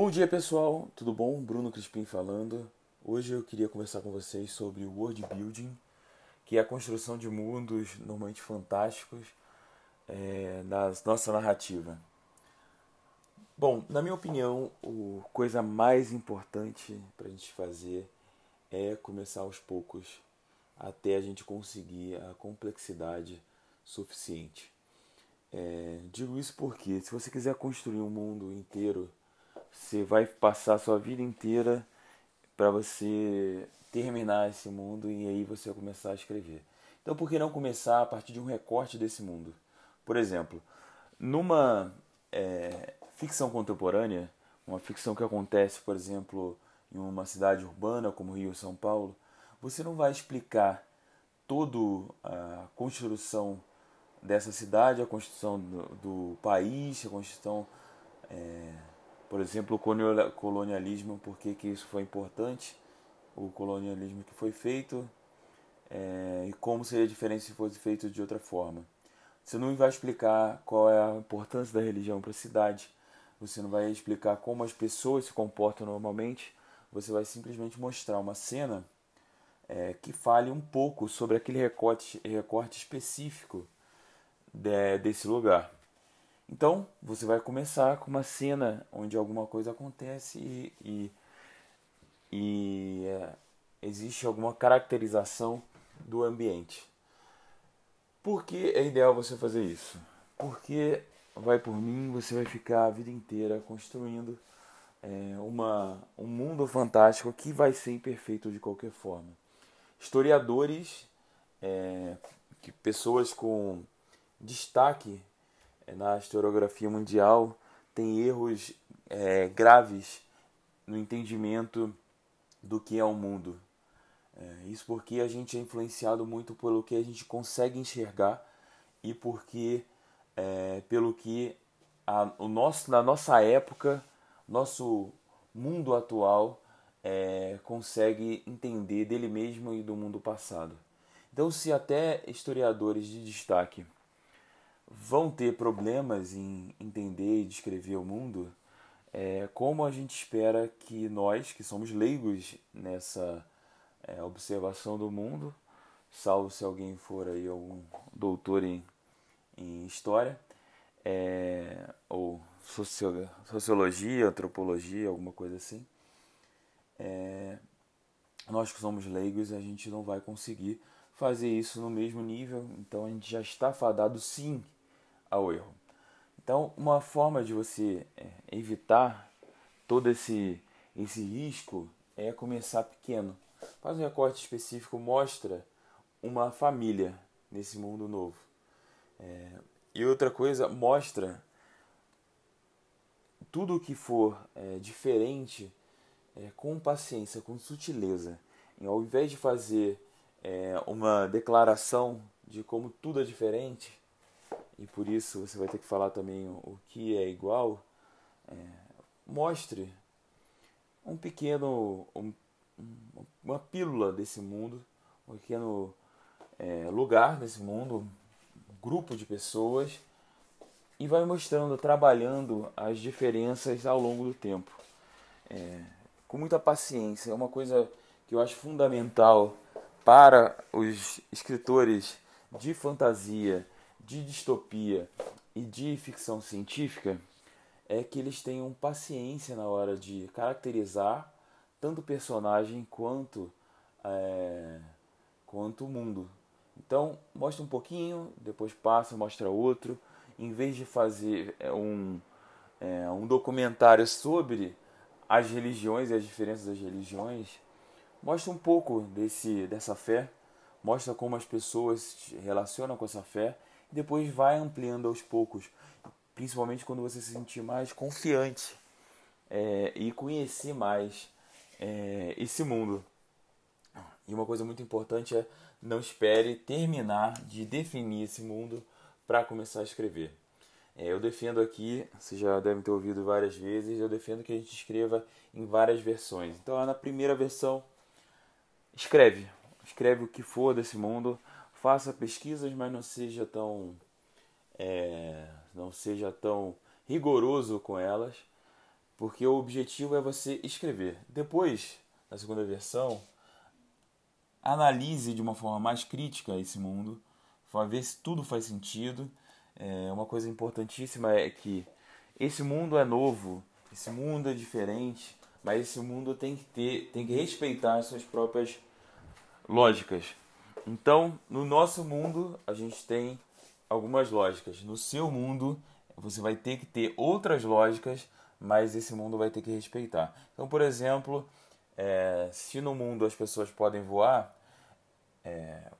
Bom dia pessoal, tudo bom? Bruno Crispim falando. Hoje eu queria conversar com vocês sobre o world building, que é a construção de mundos normalmente fantásticos é, na nossa narrativa. Bom, na minha opinião, a coisa mais importante para a gente fazer é começar aos poucos até a gente conseguir a complexidade suficiente. É, digo isso porque se você quiser construir um mundo inteiro, você vai passar a sua vida inteira para você terminar esse mundo e aí você começar a escrever. Então por que não começar a partir de um recorte desse mundo? Por exemplo, numa é, ficção contemporânea, uma ficção que acontece, por exemplo, em uma cidade urbana como Rio ou São Paulo, você não vai explicar toda a construção dessa cidade, a construção do, do país, a construção, é, por exemplo, o colonialismo, por que isso foi importante, o colonialismo que foi feito é, e como seria diferente se fosse feito de outra forma. Você não vai explicar qual é a importância da religião para a cidade, você não vai explicar como as pessoas se comportam normalmente, você vai simplesmente mostrar uma cena é, que fale um pouco sobre aquele recorte, recorte específico de, desse lugar. Então, você vai começar com uma cena onde alguma coisa acontece e, e, e é, existe alguma caracterização do ambiente. Por que é ideal você fazer isso? Porque, vai por mim, você vai ficar a vida inteira construindo é, uma, um mundo fantástico que vai ser imperfeito de qualquer forma. Historiadores, é, que pessoas com destaque na historiografia mundial têm erros é, graves no entendimento do que é o mundo. É, isso porque a gente é influenciado muito pelo que a gente consegue enxergar e porque é, pelo que a, o nosso, na nossa época nosso mundo atual é, consegue entender dele mesmo e do mundo passado. Então, se até historiadores de destaque vão ter problemas em entender e descrever o mundo, é, como a gente espera que nós, que somos leigos nessa é, observação do mundo, salvo se alguém for aí algum doutor em, em história, é, ou sociologia, antropologia, alguma coisa assim, é, nós que somos leigos, a gente não vai conseguir fazer isso no mesmo nível, então a gente já está fadado sim ao erro. Então, uma forma de você é, evitar todo esse, esse risco é começar pequeno. Faz um recorte específico, mostra uma família nesse mundo novo. É, e outra coisa, mostra tudo que for é, diferente é, com paciência, com sutileza. E ao invés de fazer é, uma declaração de como tudo é diferente, e por isso você vai ter que falar também o, que é igual, é, mostre um pequeno, um, uma pílula desse mundo, um pequeno é, lugar desse mundo, grupo de pessoas e vai mostrando, trabalhando as diferenças ao longo do tempo. É, com muita paciência, é uma coisa que eu acho fundamental para os escritores de fantasia, de distopia e de ficção científica é que eles tenham paciência na hora de caracterizar tanto o personagem quanto é, quanto o mundo. Então, mostra um pouquinho, depois passa, mostra outro. Em vez de fazer é, um, é, um documentário sobre as religiões e as diferenças das religiões, mostra um pouco desse, dessa fé, mostra como as pessoas se relacionam com essa fé depois vai ampliando aos poucos, principalmente quando você se sentir mais confiante é, e conhecer mais é, esse mundo. E uma coisa muito importante é não espere terminar de definir esse mundo para começar a escrever. É, eu defendo aqui, vocês já devem ter ouvido várias vezes, eu defendo que a gente escreva em várias versões. Então, na primeira versão, escreve. Escreve o que for desse mundo, faça pesquisas, mas não seja tão, é, não seja tão rigoroso com elas. porque o objetivo é você escrever. Depois, na segunda versão, analise de uma forma mais crítica esse mundo, para ver se tudo faz sentido. É, uma coisa importantíssima é que esse mundo é novo, esse mundo é diferente, mas esse mundo tem que ter, tem que respeitar as suas próprias lógicas. Então, no nosso mundo, a gente tem algumas lógicas. No seu mundo, você vai ter que ter outras lógicas, mas esse mundo vai ter que respeitar. Então, por exemplo, é, se no mundo as pessoas podem voar, é,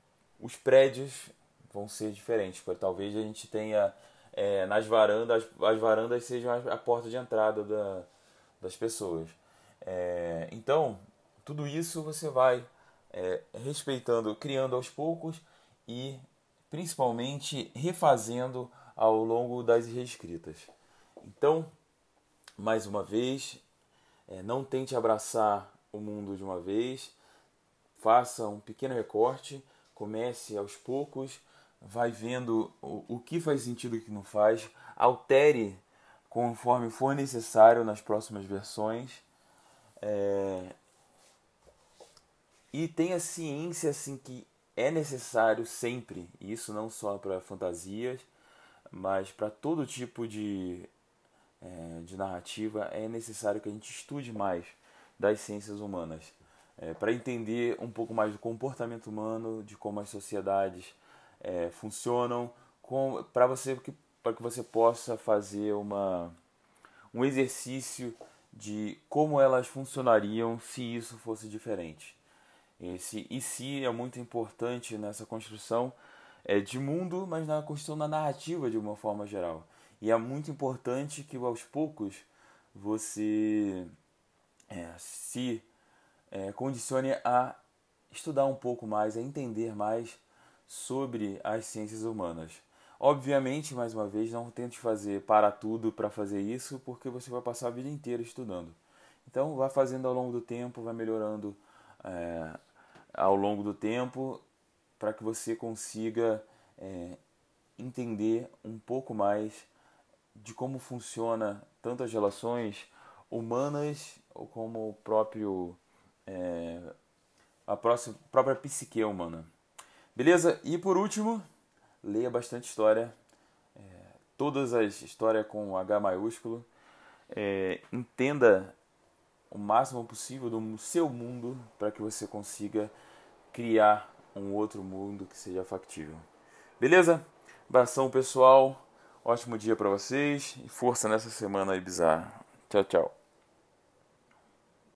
os prédios vão ser diferentes. Talvez a gente tenha é, nas varandas, as varandas sejam a porta de entrada da, das pessoas. É, então, tudo isso você vai é, respeitando, criando aos poucos e principalmente refazendo ao longo das reescritas. Então, mais uma vez, é, não tente abraçar o mundo de uma vez, faça um pequeno recorte, comece aos poucos, vai vendo o, o que faz sentido e o que não faz, altere conforme for necessário nas próximas versões. É, e tenha ciência assim que é necessário sempre, isso não só para fantasias, mas para todo tipo de, é, de narrativa, é necessário que a gente estude mais das ciências humanas. É, para entender um pouco mais do comportamento humano, de como as sociedades é, funcionam, para você para que você possa fazer uma, um exercício de como elas funcionariam se isso fosse diferente. Esse e se é muito importante nessa construção é, de mundo, mas na construção da narrativa de uma forma geral. E é muito importante que aos poucos você é, se é, condicione a estudar um pouco mais, a entender mais sobre as ciências humanas. Obviamente, mais uma vez, não tente fazer para tudo para fazer isso, porque você vai passar a vida inteira estudando. Então, vá fazendo ao longo do tempo, vai melhorando é, ao longo do tempo para que você consiga é, entender um pouco mais de como funciona tanto as relações humanas como o próprio é, a próxima, própria psique humana. Beleza? E por último, leia bastante história, é, todas as histórias com H maiúsculo, é, entenda o máximo possível do seu mundo para que você consiga criar um outro mundo que seja factível. Beleza? Abração pessoal, ótimo dia para vocês e força nessa semana aí bizarra. Tchau, tchau.